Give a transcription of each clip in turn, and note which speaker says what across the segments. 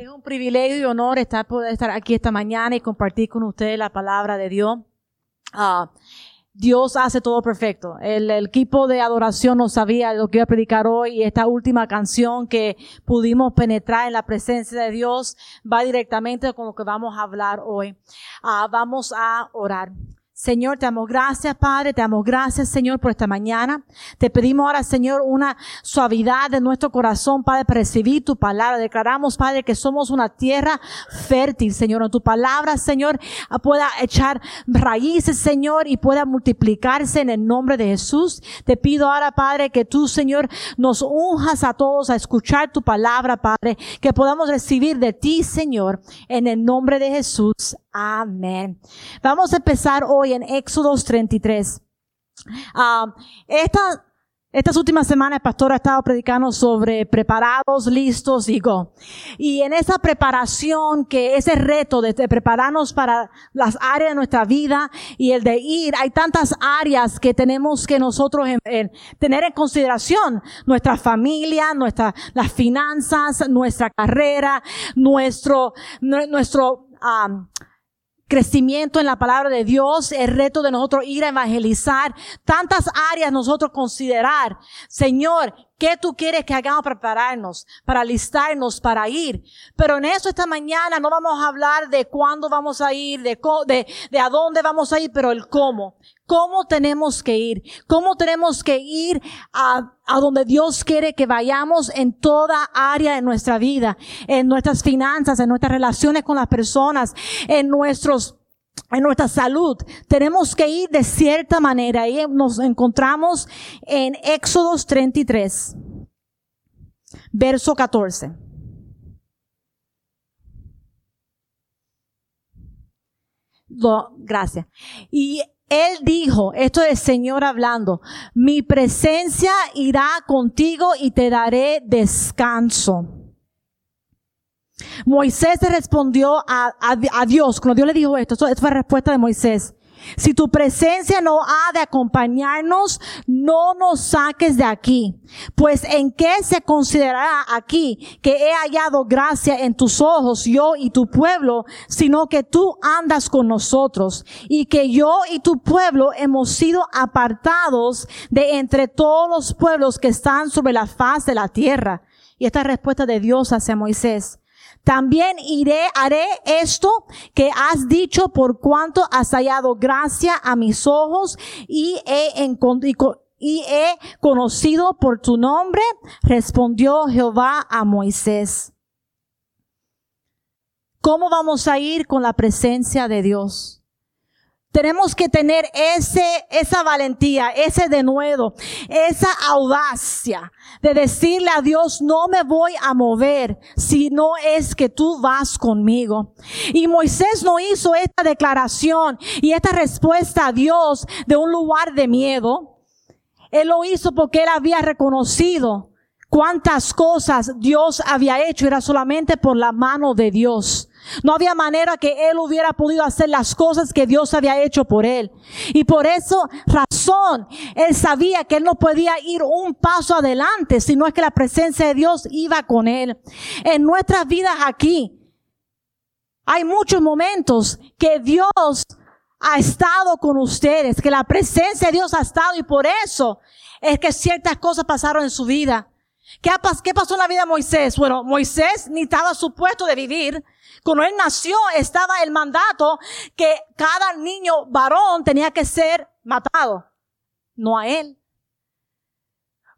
Speaker 1: Es un privilegio y honor estar, poder estar aquí esta mañana y compartir con ustedes la palabra de Dios. Ah, Dios hace todo perfecto. El, equipo de adoración no sabía lo que iba a predicar hoy y esta última canción que pudimos penetrar en la presencia de Dios va directamente con lo que vamos a hablar hoy. Ah, vamos a orar. Señor, te damos gracias, Padre, te damos gracias, Señor, por esta mañana. Te pedimos ahora, Señor, una suavidad de nuestro corazón, Padre, para recibir tu palabra. Declaramos, Padre, que somos una tierra fértil, Señor. Tu palabra, Señor, pueda echar raíces, Señor, y pueda multiplicarse en el nombre de Jesús. Te pido ahora, Padre, que tú, Señor, nos unjas a todos a escuchar tu palabra, Padre, que podamos recibir de ti, Señor, en el nombre de Jesús. Amén. Vamos a empezar hoy en Éxodos 33. Ah, esta, estas últimas semanas el pastor ha estado predicando sobre preparados, listos y go. Y en esa preparación, que ese reto de, prepararnos para las áreas de nuestra vida y el de ir, hay tantas áreas que tenemos que nosotros tener en consideración. Nuestra familia, nuestra, las finanzas, nuestra carrera, nuestro, nuestro, um, crecimiento en la palabra de Dios, el reto de nosotros ir a evangelizar, tantas áreas nosotros considerar. Señor, ¿qué tú quieres que hagamos para prepararnos, para listarnos, para ir? Pero en eso esta mañana no vamos a hablar de cuándo vamos a ir, de, de, de a dónde vamos a ir, pero el cómo. ¿Cómo tenemos que ir? ¿Cómo tenemos que ir a, a donde Dios quiere que vayamos en toda área de nuestra vida? En nuestras finanzas, en nuestras relaciones con las personas, en nuestros en nuestra salud. Tenemos que ir de cierta manera. Y nos encontramos en Éxodos 33, verso 14. gracias. Y él dijo, esto es el Señor hablando, mi presencia irá contigo y te daré descanso. Moisés respondió a, Dios, cuando Dios le dijo esto, esto fue la respuesta de Moisés. Si tu presencia no ha de acompañarnos, no nos saques de aquí. Pues en qué se considerará aquí que he hallado gracia en tus ojos, yo y tu pueblo, sino que tú andas con nosotros y que yo y tu pueblo hemos sido apartados de entre todos los pueblos que están sobre la faz de la tierra. Y esta respuesta de Dios hacia Moisés. También iré, haré esto que has dicho por cuanto has hallado gracia a mis ojos y he, y he conocido por tu nombre, respondió Jehová a Moisés. ¿Cómo vamos a ir con la presencia de Dios? Tenemos que tener ese, esa valentía, ese denuedo, esa audacia de decirle a Dios, no me voy a mover si no es que tú vas conmigo. Y Moisés no hizo esta declaración y esta respuesta a Dios de un lugar de miedo. Él lo hizo porque él había reconocido cuántas cosas Dios había hecho, era solamente por la mano de Dios. No había manera que él hubiera podido hacer las cosas que Dios había hecho por él. Y por eso razón, él sabía que él no podía ir un paso adelante, sino es que la presencia de Dios iba con él. En nuestras vidas aquí, hay muchos momentos que Dios ha estado con ustedes, que la presencia de Dios ha estado y por eso es que ciertas cosas pasaron en su vida. ¿Qué, pasó en la vida de Moisés? Bueno, Moisés ni estaba supuesto de vivir cuando él nació estaba el mandato que cada niño varón tenía que ser matado, no a él.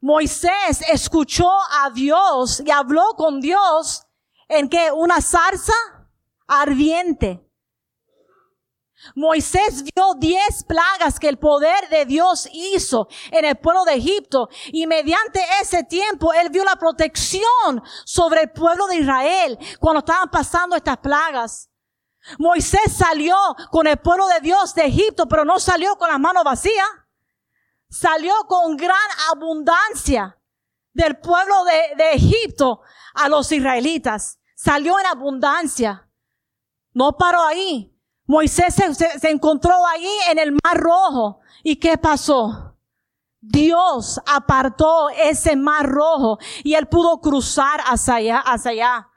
Speaker 1: Moisés escuchó a Dios y habló con Dios en que una zarza ardiente. Moisés vio diez plagas que el poder de Dios hizo en el pueblo de Egipto y mediante ese tiempo él vio la protección sobre el pueblo de Israel cuando estaban pasando estas plagas. Moisés salió con el pueblo de Dios de Egipto, pero no salió con las manos vacías. Salió con gran abundancia del pueblo de, de Egipto a los israelitas. Salió en abundancia. No paró ahí Moisés se, encontró ahí en el mar rojo. ¿Y qué pasó? Dios apartó ese mar rojo y él pudo cruzar hacia allá, hacia allá.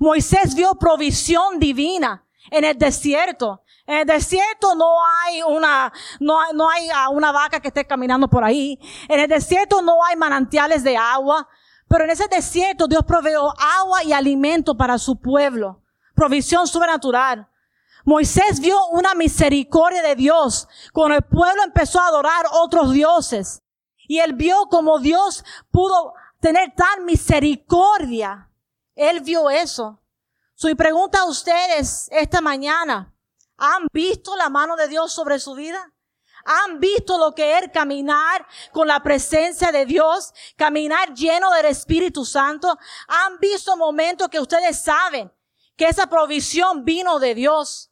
Speaker 1: Moisés vio provisión divina en el desierto. En el desierto no hay una, no no hay una vaca que esté caminando por ahí. En el desierto no hay manantiales de agua. Pero en ese desierto Dios proveó agua y alimento para su pueblo. Provisión sobrenatural. Moisés vio una misericordia de Dios cuando el pueblo empezó a adorar otros dioses. Y él vio como Dios pudo tener tan misericordia. Él vio eso. Su pregunta a ustedes esta mañana, ¿han visto la mano de Dios sobre su vida? ¿Han visto lo que es caminar con la presencia de Dios? Caminar lleno del Espíritu Santo. ¿Han visto momentos que ustedes saben que esa provisión vino de Dios?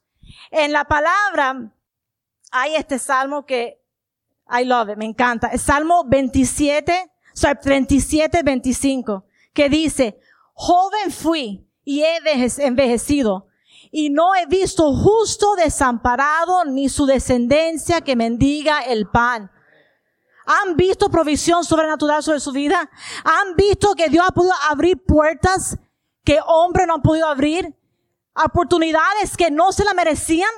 Speaker 1: En la palabra hay este salmo que I love it, me encanta. El salmo 27, o 37, 25, que dice, joven fui y he envejecido y no he visto justo desamparado ni su descendencia que mendiga el pan. ¿Han visto provisión sobrenatural sobre su vida? ¿Han visto que Dios ha podido abrir puertas que hombres no han podido abrir? Oportunidades que no se la merecían.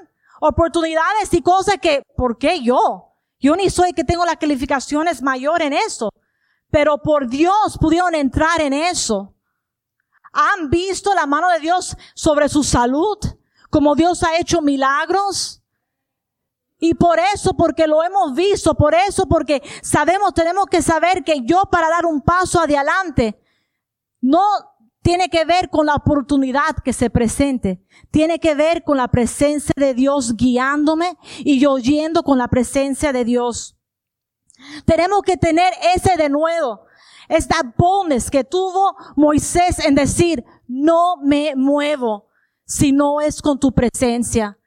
Speaker 1: Oportunidades y cosas que, ¿por qué yo? Yo ni soy que tengo las calificaciones mayor en eso. Pero por Dios pudieron entrar en eso. ¿Han visto la mano de Dios sobre su salud? Como Dios ha hecho milagros. Y por eso, porque lo hemos visto, por eso, porque sabemos, tenemos que saber que yo para dar un paso adelante, no tiene que ver con la oportunidad que se presente. Tiene que ver con la presencia de Dios guiándome y yo yendo con la presencia de Dios. Tenemos que tener ese de nuevo esta boldness que tuvo Moisés en decir, no me muevo si no es con tu presencia.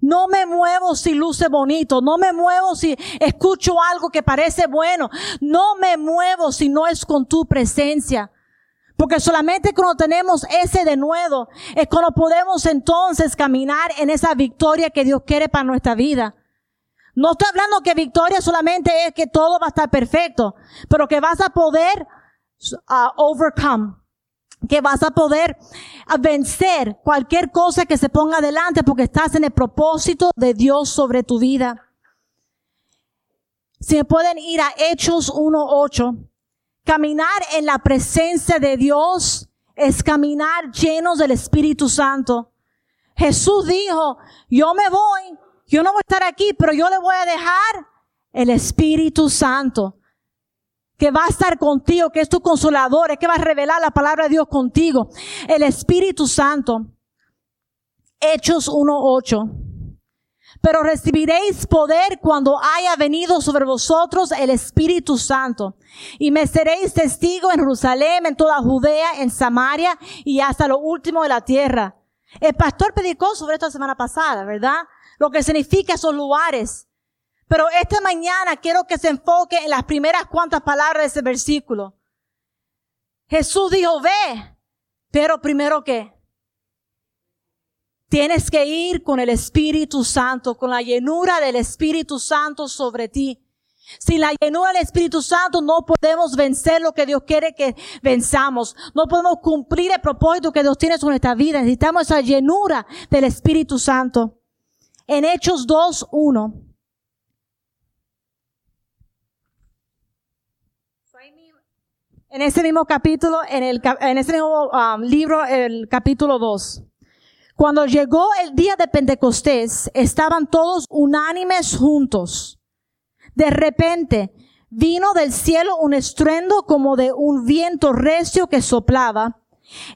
Speaker 1: No me muevo si luce bonito. No me muevo si escucho algo que parece bueno. No me muevo si no es con tu presencia. Porque solamente cuando tenemos ese de nuevo es cuando podemos entonces caminar en esa victoria que Dios quiere para nuestra vida. No estoy hablando que victoria solamente es que todo va a estar perfecto, pero que vas a poder uh, overcome, que vas a poder vencer cualquier cosa que se ponga adelante porque estás en el propósito de Dios sobre tu vida. Si me pueden ir a Hechos 1.8, caminar en la presencia de Dios es caminar llenos del Espíritu Santo. Jesús dijo, yo me voy, yo no voy a estar aquí, pero yo le voy a dejar el Espíritu Santo que va a estar contigo, que es tu consolador, es que va a revelar la palabra de Dios contigo. El Espíritu Santo. Hechos 1.8. Pero recibiréis poder cuando haya venido sobre vosotros el Espíritu Santo. Y me seréis testigo en Jerusalén, en toda Judea, en Samaria y hasta lo último de la tierra. El pastor predicó sobre esto la semana pasada, ¿verdad? lo que significa esos lugares. Pero esta mañana quiero que se enfoque en las primeras cuantas palabras de ese versículo. Jesús dijo, ve, pero primero que tienes que ir con el Espíritu Santo, con la llenura del Espíritu Santo sobre ti. Sin la llenura del Espíritu Santo no podemos vencer lo que Dios quiere que venzamos. No podemos cumplir el propósito que Dios tiene sobre nuestra vida. Necesitamos esa llenura del Espíritu Santo en Hechos 2, 1. En ese mismo capítulo, en, el, en ese mismo um, libro, el capítulo 2. Cuando llegó el día de Pentecostés, estaban todos unánimes juntos. De repente, vino del cielo un estruendo como de un viento recio que soplaba,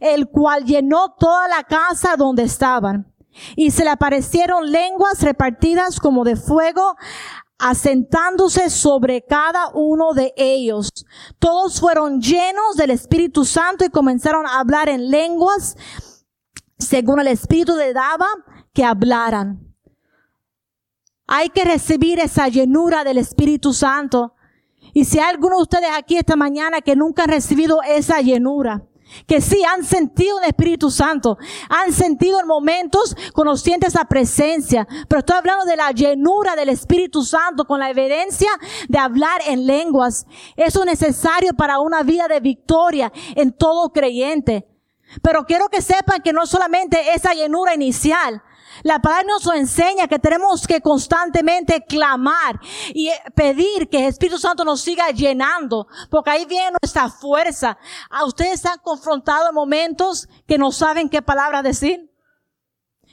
Speaker 1: el cual llenó toda la casa donde estaban y se le aparecieron lenguas repartidas como de fuego, asentándose sobre cada uno de ellos. Todos fueron llenos del Espíritu Santo y comenzaron a hablar en lenguas según el Espíritu le daba que hablaran. Hay que recibir esa llenura del Espíritu Santo. Y si hay alguno de ustedes aquí esta mañana que nunca han recibido esa llenura, que sí han sentido el Espíritu Santo, han sentido en momentos sientes esa presencia, pero estoy hablando de la llenura del Espíritu Santo con la evidencia de hablar en lenguas. Eso es necesario para una vida de victoria en todo creyente. Pero quiero que sepan que no solamente esa llenura inicial, la palabra nos enseña que tenemos que constantemente clamar y pedir que el Espíritu Santo nos siga llenando, porque ahí viene nuestra fuerza. ¿A ustedes se han confrontado en momentos que no saben qué palabra decir?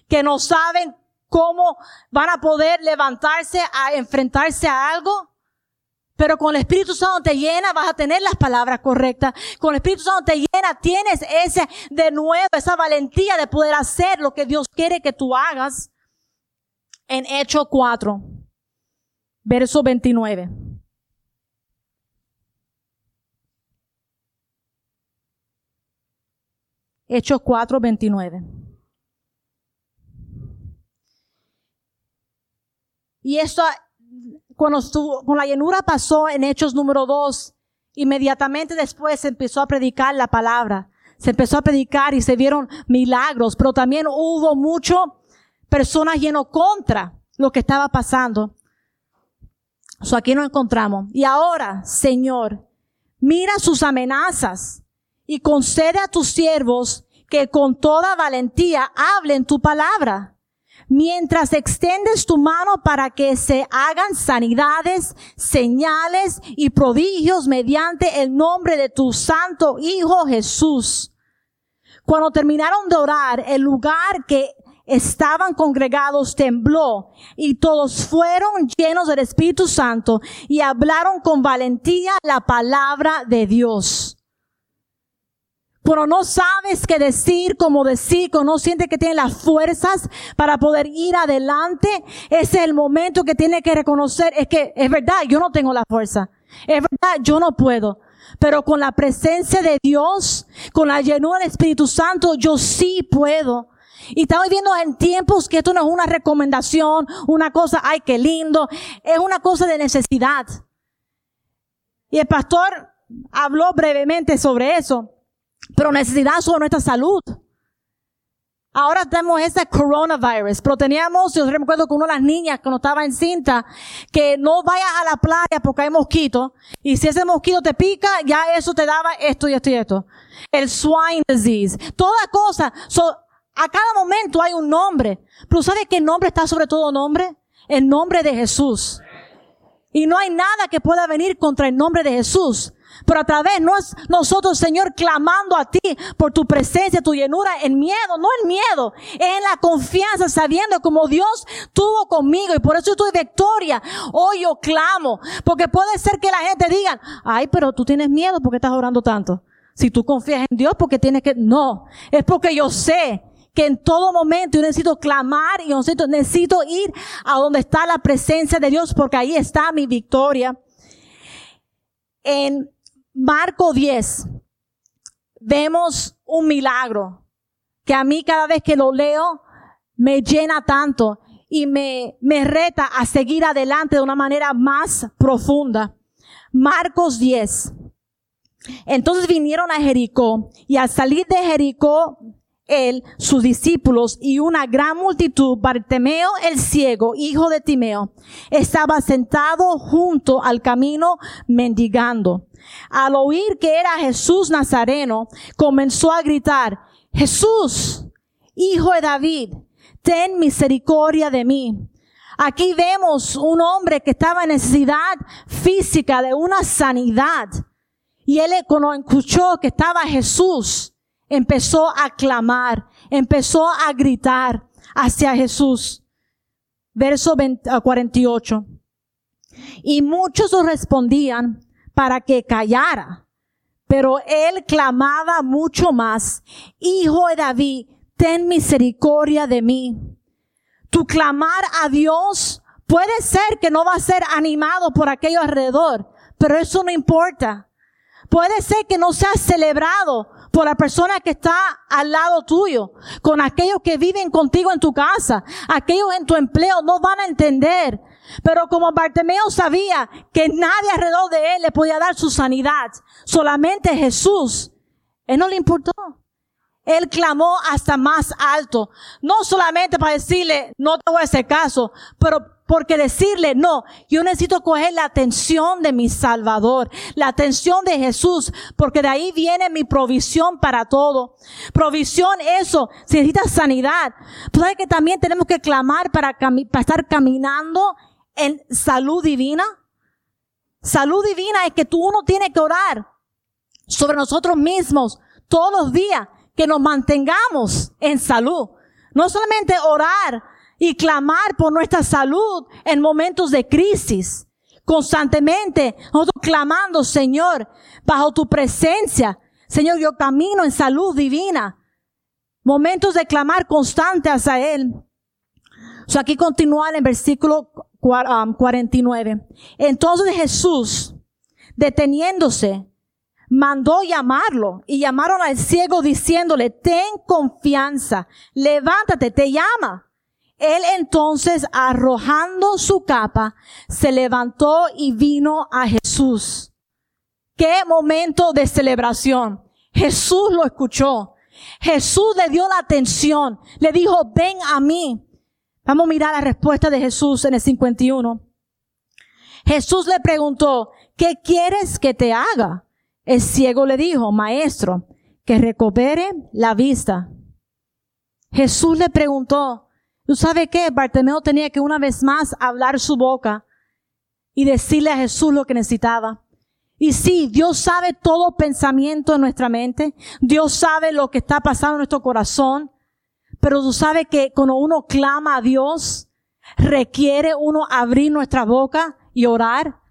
Speaker 1: Que no saben cómo van a poder levantarse a enfrentarse a algo? Pero con el Espíritu Santo te llena, vas a tener las palabras correctas. Con el Espíritu Santo te llena, tienes ese de nuevo, esa valentía de poder hacer lo que Dios quiere que tú hagas. En Hechos 4, verso 29. Hechos 4, 29. Y esto cuando estuvo, con la llenura pasó en Hechos número 2, inmediatamente después se empezó a predicar la palabra. Se empezó a predicar y se vieron milagros, pero también hubo mucho personas lleno contra lo que estaba pasando. So aquí nos encontramos. Y ahora, Señor, mira sus amenazas y concede a tus siervos que con toda valentía hablen tu palabra mientras extendes tu mano para que se hagan sanidades, señales y prodigios mediante el nombre de tu santo Hijo Jesús. Cuando terminaron de orar, el lugar que estaban congregados tembló y todos fueron llenos del Espíritu Santo y hablaron con valentía la palabra de Dios pero no sabes qué decir, cómo decir, que no sientes que tienes las fuerzas para poder ir adelante, ese es el momento que tienes que reconocer, es que es verdad, yo no tengo la fuerza. Es verdad, yo no puedo. Pero con la presencia de Dios, con la llenura del Espíritu Santo, yo sí puedo. Y estamos viviendo en tiempos que esto no es una recomendación, una cosa, ay, qué lindo, es una cosa de necesidad. Y el pastor habló brevemente sobre eso pero necesidad sobre nuestra salud. Ahora tenemos ese coronavirus, pero teníamos, yo recuerdo con una de las niñas cuando estaba encinta, que no vayas a la playa porque hay mosquitos, y si ese mosquito te pica, ya eso te daba esto y esto y esto. El swine disease. Toda cosa. a cada momento hay un nombre. Pero ¿sabe qué nombre está sobre todo nombre? El nombre de Jesús. Y no hay nada que pueda venir contra el nombre de Jesús. Pero a través no es nosotros, Señor, clamando a ti por tu presencia, tu llenura, en miedo, no en miedo, en la confianza, sabiendo como Dios tuvo conmigo y por eso estoy victoria. Hoy yo clamo, porque puede ser que la gente diga, ay, pero tú tienes miedo porque estás orando tanto. Si tú confías en Dios, porque tienes que, no, es porque yo sé que en todo momento yo necesito clamar y necesito, necesito ir a donde está la presencia de Dios porque ahí está mi victoria. En Marco 10, vemos un milagro que a mí cada vez que lo leo me llena tanto y me, me reta a seguir adelante de una manera más profunda. Marcos 10. Entonces vinieron a Jericó y al salir de Jericó él, sus discípulos y una gran multitud, Bartemeo el ciego, hijo de Timeo, estaba sentado junto al camino mendigando. Al oír que era Jesús Nazareno, comenzó a gritar, Jesús, hijo de David, ten misericordia de mí. Aquí vemos un hombre que estaba en necesidad física de una sanidad. Y él cuando escuchó que estaba Jesús, empezó a clamar, empezó a gritar hacia Jesús. Verso 48. Y muchos respondían para que callara. Pero él clamaba mucho más, Hijo de David, ten misericordia de mí. Tu clamar a Dios puede ser que no va a ser animado por aquello alrededor, pero eso no importa. Puede ser que no sea celebrado por la persona que está al lado tuyo, con aquellos que viven contigo en tu casa, aquellos en tu empleo, no van a entender. Pero como Bartimeo sabía que nadie alrededor de él le podía dar su sanidad, solamente Jesús, él no le importó. Él clamó hasta más alto, no solamente para decirle, no te voy a hacer caso, pero porque decirle, no, yo necesito coger la atención de mi Salvador, la atención de Jesús, porque de ahí viene mi provisión para todo. Provisión, eso, si necesitas sanidad. Sabes que también tenemos que clamar para, para estar caminando en salud divina. Salud divina es que tú uno tiene que orar sobre nosotros mismos todos los días, que nos mantengamos en salud. No solamente orar y clamar por nuestra salud en momentos de crisis. Constantemente, nosotros clamando, Señor, bajo tu presencia. Señor, yo camino en salud divina. Momentos de clamar constante hacia Él. So aquí continúa en versículo 49. Um, Entonces Jesús, deteniéndose, mandó llamarlo y llamaron al ciego diciéndole, ten confianza, levántate, te llama. Él entonces, arrojando su capa, se levantó y vino a Jesús. Qué momento de celebración. Jesús lo escuchó. Jesús le dio la atención. Le dijo, ven a mí. Vamos a mirar la respuesta de Jesús en el 51. Jesús le preguntó, ¿qué quieres que te haga? El ciego le dijo, maestro, que recupere la vista. Jesús le preguntó, ¿tú sabes qué? Bartimeo tenía que una vez más hablar su boca y decirle a Jesús lo que necesitaba. Y sí, Dios sabe todo pensamiento en nuestra mente. Dios sabe lo que está pasando en nuestro corazón. Pero tú sabes que cuando uno clama a Dios, requiere uno abrir nuestra boca y orar.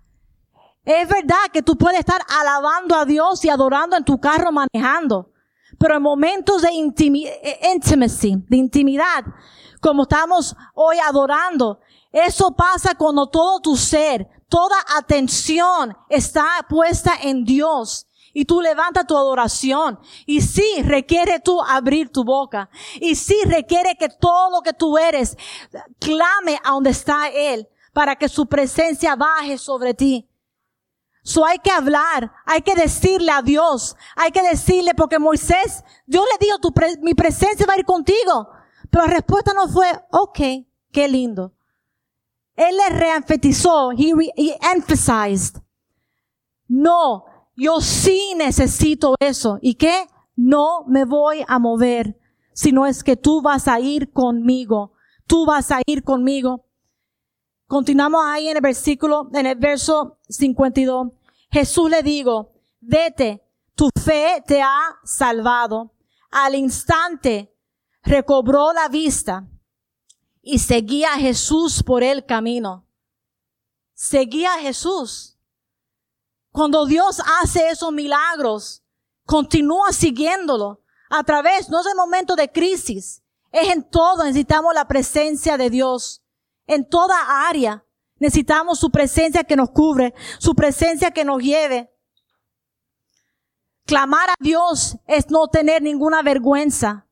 Speaker 1: Es verdad que tú puedes estar alabando a Dios y adorando en tu carro manejando, pero en momentos de eh, intimacy, de intimidad, como estamos hoy adorando, eso pasa cuando todo tu ser, toda atención está puesta en Dios. Y tú levanta tu adoración. Y sí, requiere tú abrir tu boca. Y sí, requiere que todo lo que tú eres clame a donde está Él para que su presencia baje sobre ti. So hay que hablar, hay que decirle a Dios, hay que decirle porque Moisés, Dios le dijo, tu mi presencia va a ir contigo. Pero la respuesta no fue, ok, qué lindo. Él le reenfatizó, he, he emphasized, no, yo sí necesito eso. ¿Y qué? No me voy a mover, sino es que tú vas a ir conmigo. Tú vas a ir conmigo. Continuamos ahí en el versículo, en el verso 52. Jesús le digo, vete, tu fe te ha salvado. Al instante recobró la vista y seguía a Jesús por el camino. Seguía a Jesús. Cuando Dios hace esos milagros, continúa siguiéndolo a través, no es el momento de crisis, es en todo, necesitamos la presencia de Dios en toda área. Necesitamos su presencia que nos cubre, su presencia que nos lleve. Clamar a Dios es no tener ninguna vergüenza,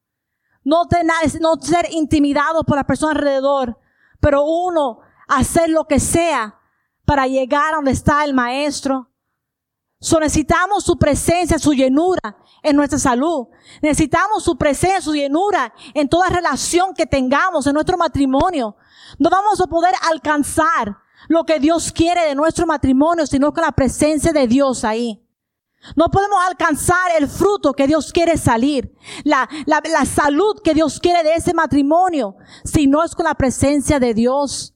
Speaker 1: no, tener, no ser intimidado por la persona alrededor, pero uno hacer lo que sea para llegar a donde está el maestro. So necesitamos su presencia, su llenura en nuestra salud. Necesitamos su presencia, su llenura en toda relación que tengamos en nuestro matrimonio. No vamos a poder alcanzar lo que Dios quiere de nuestro matrimonio, sino con la presencia de Dios ahí. No podemos alcanzar el fruto que Dios quiere salir, la, la, la salud que Dios quiere de ese matrimonio, si no es con la presencia de Dios.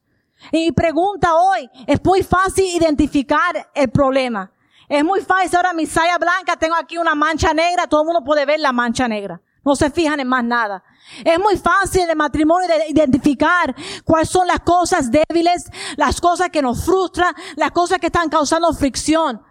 Speaker 1: Y pregunta hoy, es muy fácil identificar el problema. Es muy fácil, ahora mi saya blanca, tengo aquí una mancha negra, todo el mundo puede ver la mancha negra. No se fijan en más nada. Es muy fácil en el matrimonio de identificar cuáles son las cosas débiles, las cosas que nos frustran, las cosas que están causando fricción.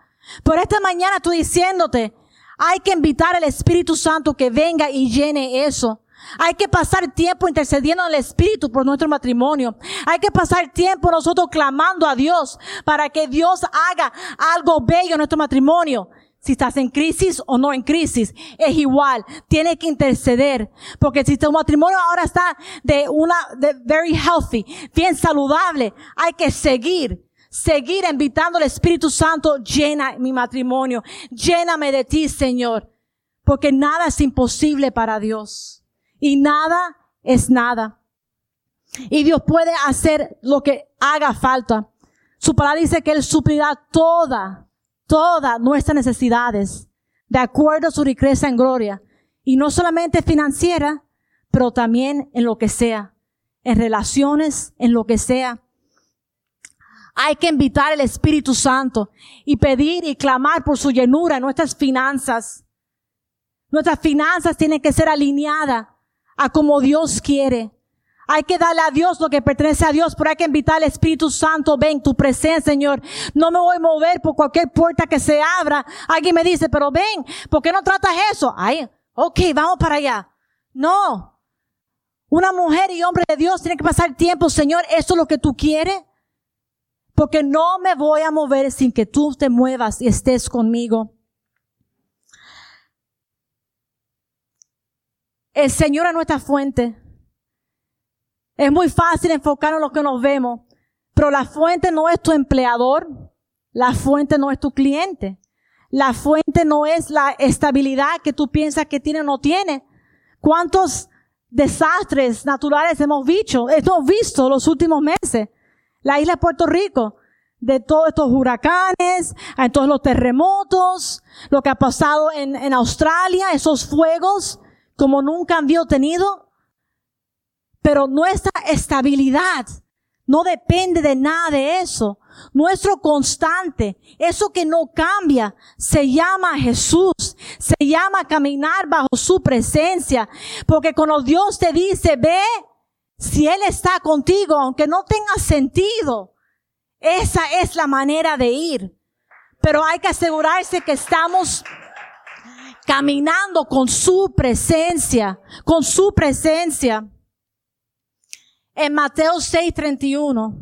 Speaker 1: Pero esta mañana estoy diciéndote, hay que invitar al Espíritu Santo que venga y llene eso. Hay que pasar tiempo intercediendo en el Espíritu por nuestro matrimonio. Hay que pasar tiempo nosotros clamando a Dios para que Dios haga algo bello en nuestro matrimonio si estás en crisis o no en crisis, es igual. Tienes que interceder. Porque si tu matrimonio ahora está de una, de very healthy, bien saludable, hay que seguir. Seguir invitando al Espíritu Santo, llena mi matrimonio. Lléname de ti, Señor. Porque nada es imposible para Dios. Y nada es nada. Y Dios puede hacer lo que haga falta. Su palabra dice que Él suplirá toda, todas nuestras necesidades de acuerdo a su riqueza en gloria. Y no solamente financiera, pero también en lo que sea, en relaciones, en lo que sea. Hay que invitar al Espíritu Santo y pedir y clamar por su llenura en nuestras finanzas. Nuestras finanzas tienen que ser alineadas a como Dios quiere. Hay que darle a Dios lo que pertenece a Dios, pero hay que invitar al Espíritu Santo, ven, tu presencia, Señor. No me voy a mover por cualquier puerta que se abra. Alguien me dice, pero ven, ¿por qué no tratas eso? Ay, ok, vamos para allá. No. Una mujer y hombre de Dios tiene que pasar tiempo, Señor, ¿eso es lo que tú quieres? Porque no me voy a mover sin que tú te muevas y estés conmigo. El Señor es nuestra fuente. Es muy fácil enfocarnos en lo que nos vemos, pero la fuente no es tu empleador, la fuente no es tu cliente, la fuente no es la estabilidad que tú piensas que tiene o no tiene. ¿Cuántos desastres naturales hemos visto, hemos visto los últimos meses? La isla de Puerto Rico, de todos estos huracanes, en todos los terremotos, lo que ha pasado en, en Australia, esos fuegos como nunca han tenido, pero nuestra estabilidad no depende de nada de eso. Nuestro constante, eso que no cambia, se llama Jesús. Se llama caminar bajo su presencia. Porque cuando Dios te dice, ve, si Él está contigo, aunque no tenga sentido, esa es la manera de ir. Pero hay que asegurarse que estamos caminando con su presencia, con su presencia. En Mateo 6:31,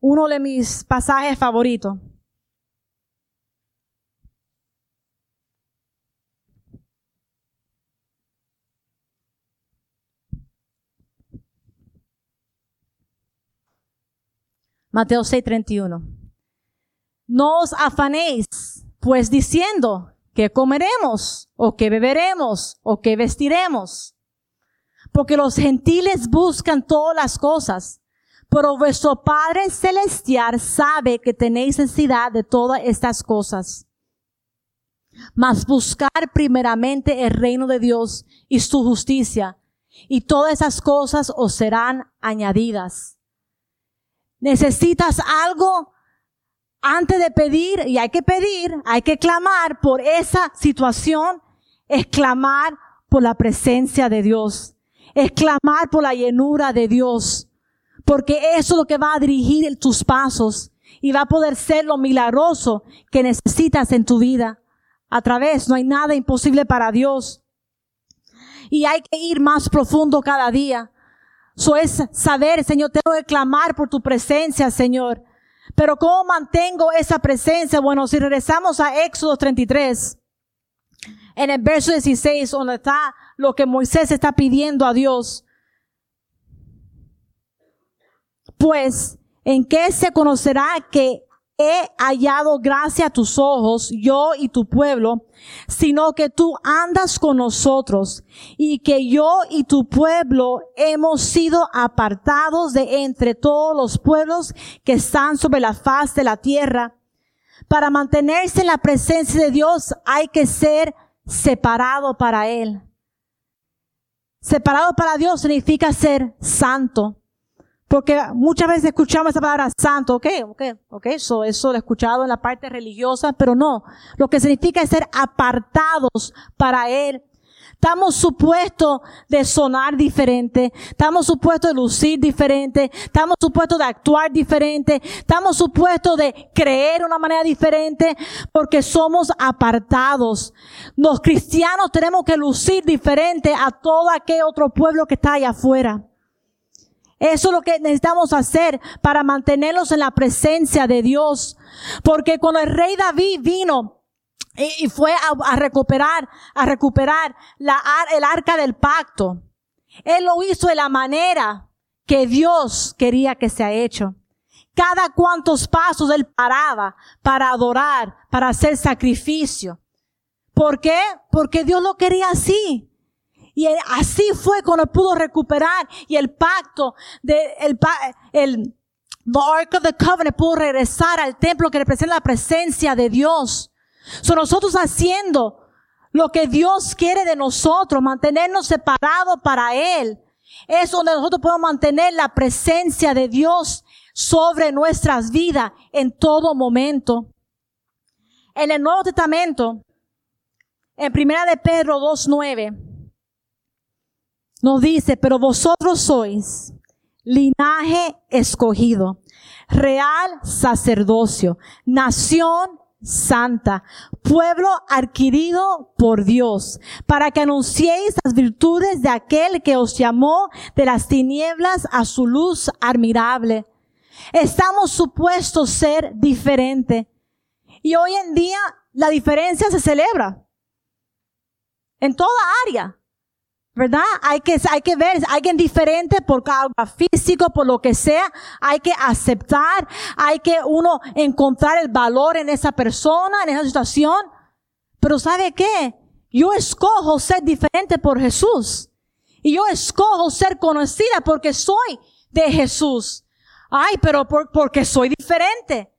Speaker 1: uno de mis pasajes favoritos. Mateo 6:31. No os afanéis, pues diciendo que comeremos, o que beberemos, o que vestiremos porque los gentiles buscan todas las cosas, pero vuestro Padre Celestial sabe que tenéis necesidad de todas estas cosas. Mas buscar primeramente el reino de Dios y su justicia, y todas esas cosas os serán añadidas. Necesitas algo antes de pedir, y hay que pedir, hay que clamar por esa situación, es clamar por la presencia de Dios es clamar por la llenura de Dios, porque eso es lo que va a dirigir tus pasos y va a poder ser lo milagroso que necesitas en tu vida. A través, no hay nada imposible para Dios. Y hay que ir más profundo cada día. Eso es saber, Señor, tengo que clamar por tu presencia, Señor. Pero ¿cómo mantengo esa presencia? Bueno, si regresamos a Éxodo 33, en el verso 16, donde está lo que Moisés está pidiendo a Dios. Pues, ¿en qué se conocerá que he hallado gracia a tus ojos, yo y tu pueblo, sino que tú andas con nosotros y que yo y tu pueblo hemos sido apartados de entre todos los pueblos que están sobre la faz de la tierra. Para mantenerse en la presencia de Dios hay que ser separado para Él. Separado para Dios significa ser santo. Porque muchas veces escuchamos esa palabra santo, ok, ok, ok, eso, eso lo he escuchado en la parte religiosa, pero no. Lo que significa es ser apartados para Él. Estamos supuestos de sonar diferente, estamos supuestos de lucir diferente, estamos supuestos de actuar diferente, estamos supuestos de creer de una manera diferente, porque somos apartados. Los cristianos tenemos que lucir diferente a todo aquel otro pueblo que está allá afuera. Eso es lo que necesitamos hacer para mantenerlos en la presencia de Dios. Porque cuando el rey David vino y, fue a, recuperar, a recuperar la, el arca del pacto. Él lo hizo de la manera que Dios quería que se ha hecho. Cada cuantos pasos él paraba para adorar, para hacer sacrificio. ¿Por qué? Porque Dios lo quería así. Y así fue cuando pudo recuperar y el pacto de el, el the Ark of the Covenant pudo regresar al templo que representa la presencia de Dios. Son nosotros haciendo lo que Dios quiere de nosotros, mantenernos separados para Él. Es donde nosotros podemos mantener la presencia de Dios sobre nuestras vidas en todo momento. En el Nuevo Testamento, en Primera de Pedro 2.9, nos dice, pero vosotros sois linaje escogido, real sacerdocio, nación santa, pueblo adquirido por Dios, para que anunciéis las virtudes de aquel que os llamó de las tinieblas a su luz admirable. Estamos supuestos ser diferentes. Y hoy en día la diferencia se celebra en toda área. ¿Verdad? Hay que, hay que ver, alguien diferente por causa físico, por lo que sea. Hay que aceptar, hay que uno encontrar el valor en esa persona, en esa situación. Pero ¿sabe qué? Yo escojo ser diferente por Jesús. Y yo escojo ser conocida porque soy de Jesús. Ay, pero por, porque soy diferente.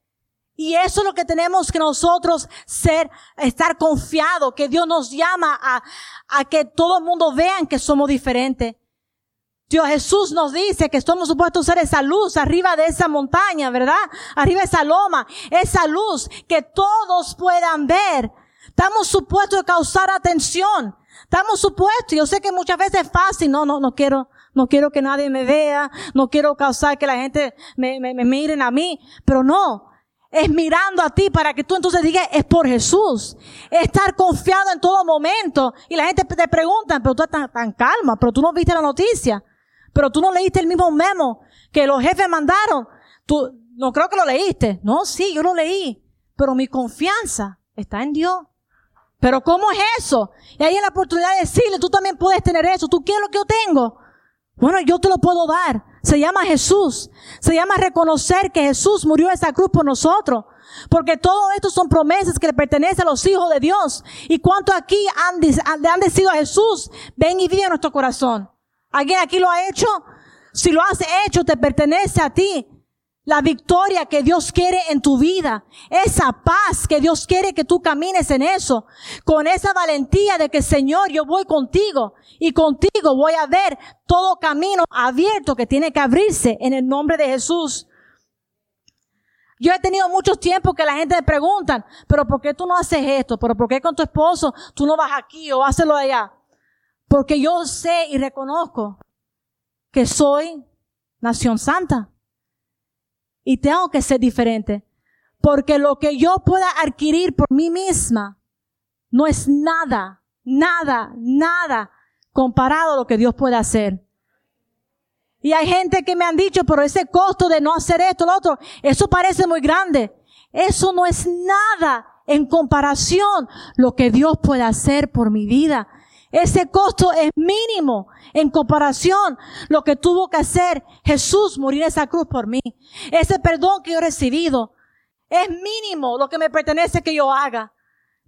Speaker 1: Y eso es lo que tenemos que nosotros ser, estar confiados, que Dios nos llama a, a que todo el mundo vean que somos diferentes. Dios Jesús nos dice que estamos supuestos ser esa luz arriba de esa montaña, ¿verdad? Arriba de esa loma, esa luz que todos puedan ver. Estamos supuestos a causar atención. Estamos supuestos. Yo sé que muchas veces es fácil. No, no, no quiero, no quiero que nadie me vea. No quiero causar que la gente me, me, me miren a mí. Pero no es mirando a ti para que tú entonces digas, es por Jesús. Estar confiado en todo momento. Y la gente te pregunta, pero tú estás tan calma, pero tú no viste la noticia. Pero tú no leíste el mismo memo que los jefes mandaron. Tú, no creo que lo leíste. No, sí, yo lo leí. Pero mi confianza está en Dios. Pero ¿cómo es eso? Y ahí hay la oportunidad de decirle, tú también puedes tener eso. ¿Tú quieres lo que yo tengo? Bueno, yo te lo puedo dar. Se llama Jesús. Se llama reconocer que Jesús murió en esa cruz por nosotros. Porque todo esto son promesas que le pertenecen a los hijos de Dios. ¿Y cuánto aquí han, le han decidido a Jesús? Ven y vive en nuestro corazón. ¿Alguien aquí lo ha hecho? Si lo has hecho, te pertenece a ti la victoria que Dios quiere en tu vida, esa paz que Dios quiere que tú camines en eso, con esa valentía de que Señor, yo voy contigo y contigo voy a ver todo camino abierto que tiene que abrirse en el nombre de Jesús. Yo he tenido muchos tiempos que la gente me pregunta, pero ¿por qué tú no haces esto? ¿Pero por qué con tu esposo tú no vas aquí o lo allá? Porque yo sé y reconozco que soy nación santa y tengo que ser diferente. Porque lo que yo pueda adquirir por mí misma no es nada, nada, nada comparado a lo que Dios puede hacer. Y hay gente que me han dicho, pero ese costo de no hacer esto, lo otro, eso parece muy grande. Eso no es nada en comparación lo que Dios puede hacer por mi vida. Ese costo es mínimo en comparación lo que tuvo que hacer Jesús morir en esa cruz por mí. Ese perdón que yo he recibido es mínimo lo que me pertenece que yo haga,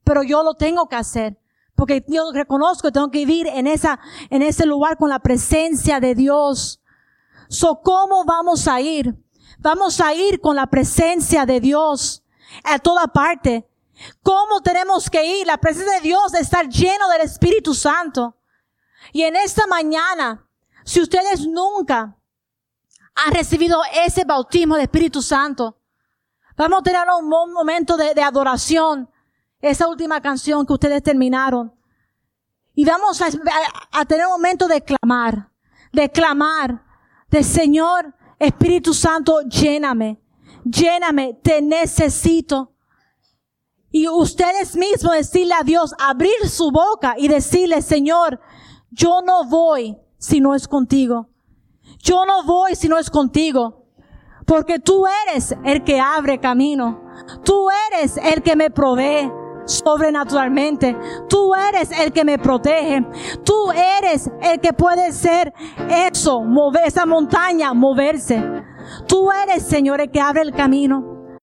Speaker 1: pero yo lo tengo que hacer. Porque yo reconozco que tengo que vivir en esa, en ese lugar con la presencia de Dios. So, ¿cómo vamos a ir? Vamos a ir con la presencia de Dios a toda parte. ¿Cómo tenemos que ir? La presencia de Dios de estar lleno del Espíritu Santo. Y en esta mañana, si ustedes nunca han recibido ese bautismo del Espíritu Santo, vamos a tener un momento de, adoración. Esa última canción que ustedes terminaron. Y vamos a, a tener un momento de clamar, de clamar, de Señor, Espíritu Santo, lléname, lléname, te necesito. Y ustedes mismos decirle a Dios, abrir su boca y decirle, Señor, yo no voy si no es contigo. Yo no voy si no es contigo. Porque tú eres el que abre camino. Tú eres el que me provee sobrenaturalmente. Tú eres el que me protege. Tú eres el que puede ser eso, mover esa montaña, moverse. Tú eres, Señor, el que abre el camino.